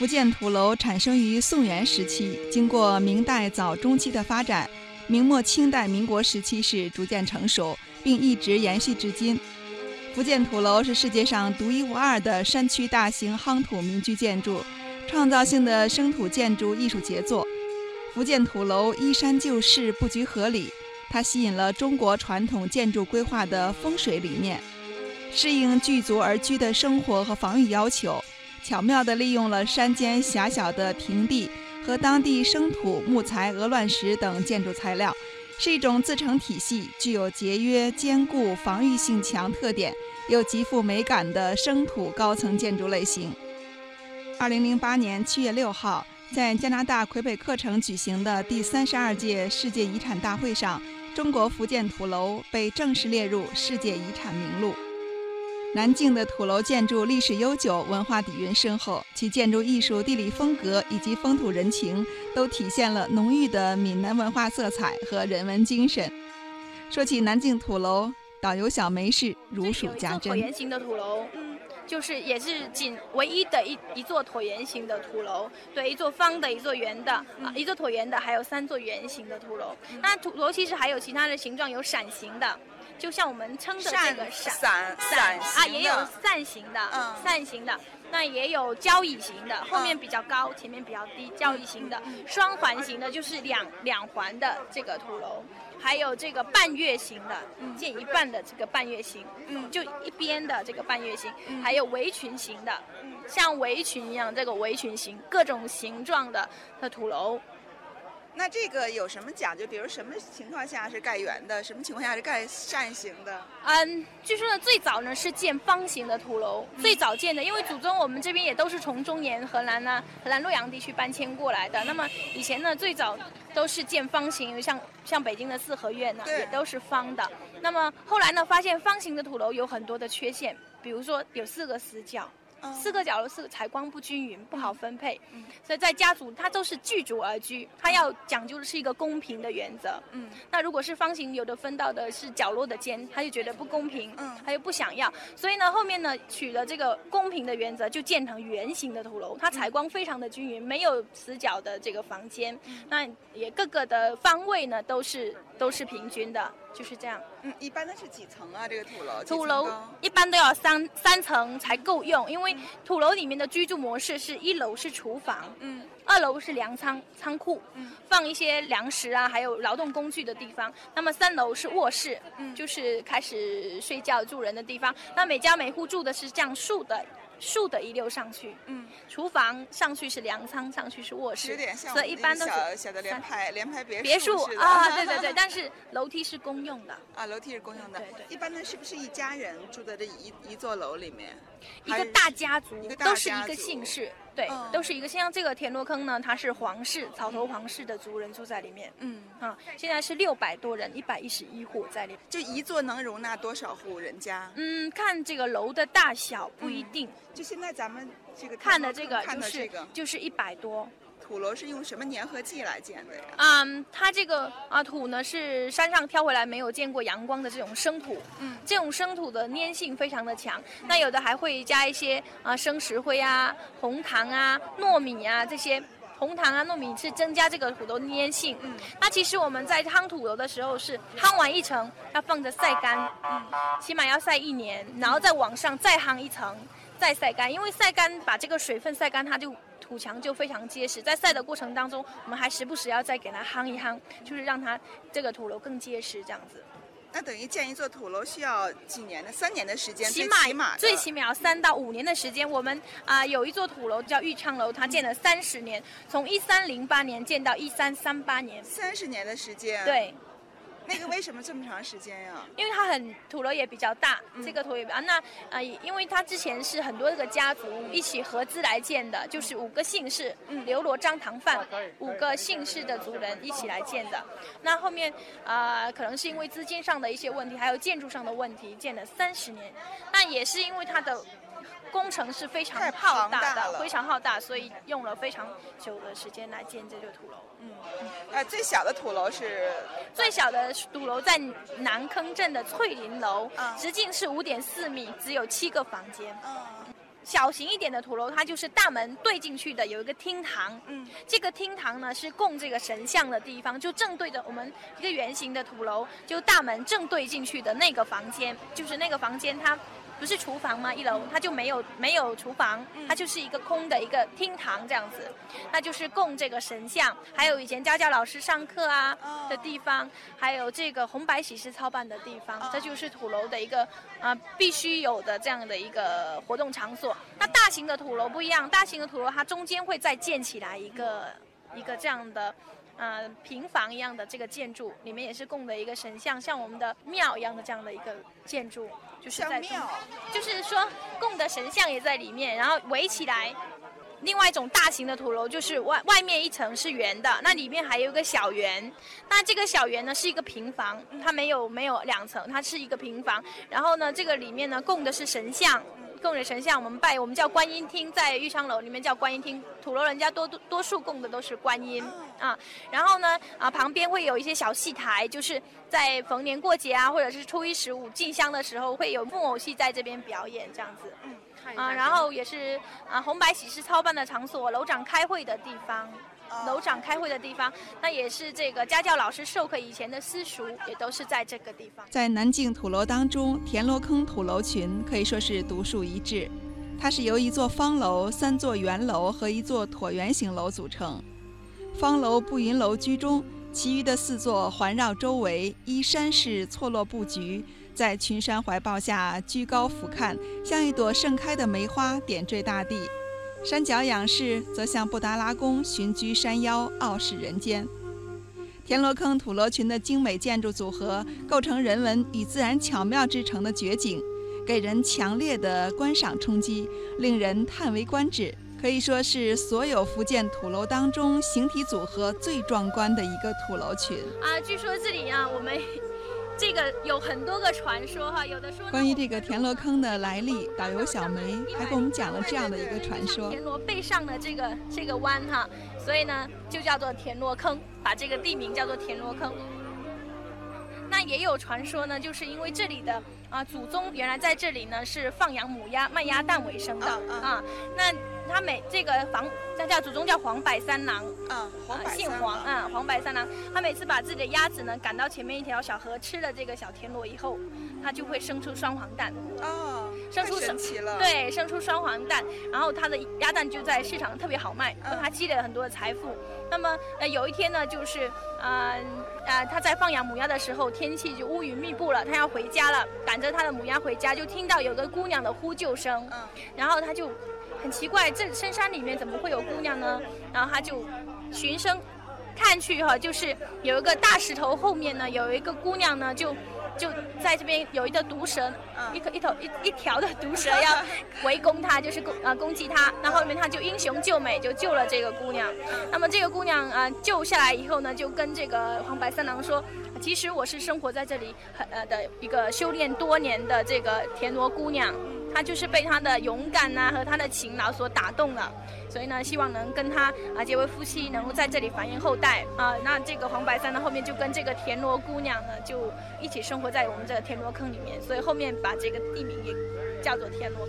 福建土楼产生于宋元时期，经过明代早中期的发展，明末清代民国时期是逐渐成熟，并一直延续至今。福建土楼是世界上独一无二的山区大型夯土民居建筑，创造性的生土建筑艺术杰作。福建土楼依山就势，布局合理，它吸引了中国传统建筑规划的风水理念，适应聚族而居的生活和防御要求，巧妙地利用了山间狭小的平地和当地生土、木材、鹅卵石等建筑材料。是一种自成体系、具有节约、坚固、防御性强特点，又极富美感的生土高层建筑类型。二零零八年七月六号，在加拿大魁北克城举行的第三十二届世界遗产大会上，中国福建土楼被正式列入世界遗产名录。南靖的土楼建筑历史悠久，文化底蕴深厚，其建筑艺术、地理风格以及风土人情，都体现了浓郁的闽南文化色彩和人文精神。说起南靖土楼，导游小梅是如数家珍。椭圆形的土楼，嗯，就是也是仅唯一的一一座椭圆形的土楼。对，一座方的，一座圆的，啊，一座椭圆的，还有三座圆形的土楼。那土楼其实还有其他的形状，有伞形的。就像我们称的这个伞伞伞啊，也有扇形的，嗯，扇形的，那也有交椅型的，后面比较高，前面比较低，交椅型的，双环形的，就是两两环的这个土楼，还有这个半月形的，建一半的这个半月形，嗯，就一边的这个半月形，还有围裙形的，像围裙一样这个围裙形，各种形状的的土楼。那这个有什么讲究？比如什么情况下是盖圆的，什么情况下是盖扇形的？嗯，据说呢，最早呢是建方形的土楼，最早建的，因为祖宗我们这边也都是从中原河南呢，河南洛阳地区搬迁过来的。那么以前呢，最早都是建方形，像像北京的四合院呢，也都是方的。那么后来呢，发现方形的土楼有很多的缺陷，比如说有四个死角。四个角落四个采光不均匀，不好分配，所以在家族它都是聚族而居，它要讲究的是一个公平的原则。嗯，那如果是方形，有的分到的是角落的间，他就觉得不公平，嗯，他又不想要，所以呢，后面呢取了这个公平的原则，就建成圆形的土楼，它采光非常的均匀，没有死角的这个房间，那也各个的方位呢都是都是平均的。就是这样，嗯，一般的是几层啊？这个土楼？土楼一般都要三三层才够用，因为土楼里面的居住模式是一楼是厨房，嗯，二楼是粮仓仓库，嗯，放一些粮食啊，还有劳动工具的地方。那么三楼是卧室，嗯，就是开始睡觉住人的地方。那每家每户住的是这样竖的。竖的一溜上去，嗯，厨房上去是粮仓，上去是卧室，所以一般都是小小的联排联排别别墅啊，对对对，但是楼梯是公用的。啊，楼梯是公用的，对对，一般呢是不是一家人住在这一一座楼里面？一个大家族，都是一个姓氏。对，都是一个像这个田螺坑呢，它是皇室草头皇室的族人住在里面。嗯，啊，现在是六百多人，一百一十一户在里。面。就一座能容纳多少户人家？嗯，看这个楼的大小不一定。就现在咱们这个看的这个就是就是一百多。土楼是用什么粘合剂来建的呀？嗯，它这个啊土呢是山上挑回来没有见过阳光的这种生土，嗯，这种生土的粘性非常的强。那有的还会加一些啊生石灰啊、红糖啊、糯米啊这些，红糖啊、糯米是增加这个土的粘性。嗯，那其实我们在夯土楼的时候是夯完一层要放着晒干，嗯，起码要晒一年，然后再往上再夯一层，再晒干，因为晒干把这个水分晒干，它就。土墙就非常结实，在晒的过程当中，我们还时不时要再给它夯一夯，就是让它这个土楼更结实，这样子。那等于建一座土楼需要几年呢？三年的时间，起码最起码要三到五年的时间。我们啊有一座土楼叫玉昌楼，它建了三十年，从一三零八年建到一三三八年，三十年的时间。对。那个为什么这么长时间呀？因为它很土楼也比较大，这个土也比较那呃，因为它之前是很多这个家族一起合资来建的，就是五个姓氏，嗯刘罗张唐范五个姓氏的族人一起来建的。那后面啊，可能是因为资金上的一些问题，还有建筑上的问题，建了三十年。那也是因为它的。工程是非常浩大的，非常浩大，所以用了非常久的时间来建这座土楼。嗯，呃，最小的土楼是最小的土楼在南坑镇的翠林楼，直径是五点四米，只有七个房间。嗯，小型一点的土楼，它就是大门对进去的，有一个厅堂。嗯，这个厅堂呢是供这个神像的地方，就正对着我们一个圆形的土楼，就大门正对进去的那个房间，就是那个房间它。不是厨房吗？一楼它就没有没有厨房，它就是一个空的一个厅堂这样子，那就是供这个神像，还有以前家教老师上课啊的地方，还有这个红白喜事操办的地方，这就是土楼的一个啊必须有的这样的一个活动场所。那大型的土楼不一样，大型的土楼它中间会再建起来一个一个这样的。呃，平房一样的这个建筑里面也是供的一个神像，像我们的庙一样的这样的一个建筑，就是在庙，就是说供的神像也在里面，然后围起来。另外一种大型的土楼就是外外面一层是圆的，那里面还有一个小圆，那这个小圆呢是一个平房，它没有没有两层，它是一个平房。然后呢，这个里面呢供的是神像。供的神像，我们拜，我们叫观音厅，在玉昌楼里面叫观音厅。土楼人家多多多数供的都是观音啊。然后呢，啊旁边会有一些小戏台，就是在逢年过节啊，或者是初一十五进香的时候，会有木偶戏在这边表演这样子。嗯，啊，然后也是啊红白喜事操办的场所，楼长开会的地方。楼长开会的地方，那也是这个家教老师授课以前的私塾，也都是在这个地方。在南靖土楼当中，田螺坑土楼群可以说是独树一帜。它是由一座方楼、三座圆楼和一座椭圆形楼组成。方楼步云楼居中，其余的四座环绕周围，依山势错落布局，在群山怀抱下居高俯瞰，像一朵盛开的梅花点缀大地。山脚仰视，则像布达拉宫寻居山腰，傲视人间。田螺坑土楼群的精美建筑组合，构成人文与自然巧妙之成的绝景，给人强烈的观赏冲击，令人叹为观止。可以说是所有福建土楼当中形体组合最壮观的一个土楼群。啊，据说这里啊，我们。这个有很多个传说哈，有的说关于这个田螺坑的来历，导游小梅还给我们讲了这样的一个传说：田螺背上的这个这个弯哈，所以呢就叫做田螺坑，把这个地名叫做田螺坑。那也有传说呢，就是因为这里的啊祖宗原来在这里呢是放养母鸭卖鸭蛋为生的啊，那。他每这个房，他叫祖宗叫黄百三郎，嗯，姓黄，嗯，黄百三郎，他每次把自己的鸭子呢赶到前面一条小河吃了这个小田螺以后，他就会生出双黄蛋，哦，生出神奇了，对，生出双黄蛋，然后它的鸭蛋就在市场特别好卖，它积累了很多的财富。那么呃有一天呢，就是嗯啊他在放养母鸭的时候，天气就乌云密布了，他要回家了，赶着他的母鸭回家，就听到有个姑娘的呼救声，嗯，然后他就。很奇怪，这深山里面怎么会有姑娘呢？然后他就循声看去哈，就是有一个大石头后面呢，有一个姑娘呢，就就在这边有一个毒蛇，一个一头一一条的毒蛇要 围攻他，就是攻啊攻击他。那后面他就英雄救美，就救了这个姑娘。那么这个姑娘啊救下来以后呢，就跟这个黄白三郎说，其实我是生活在这里很呃的一个修炼多年的这个田螺姑娘。他就是被他的勇敢呐和他的勤劳所打动了，所以呢，希望能跟他啊结为夫妻，能够在这里繁衍后代啊。那这个黄白山呢，后面就跟这个田螺姑娘呢，就一起生活在我们这个田螺坑里面，所以后面把这个地名也叫做田螺。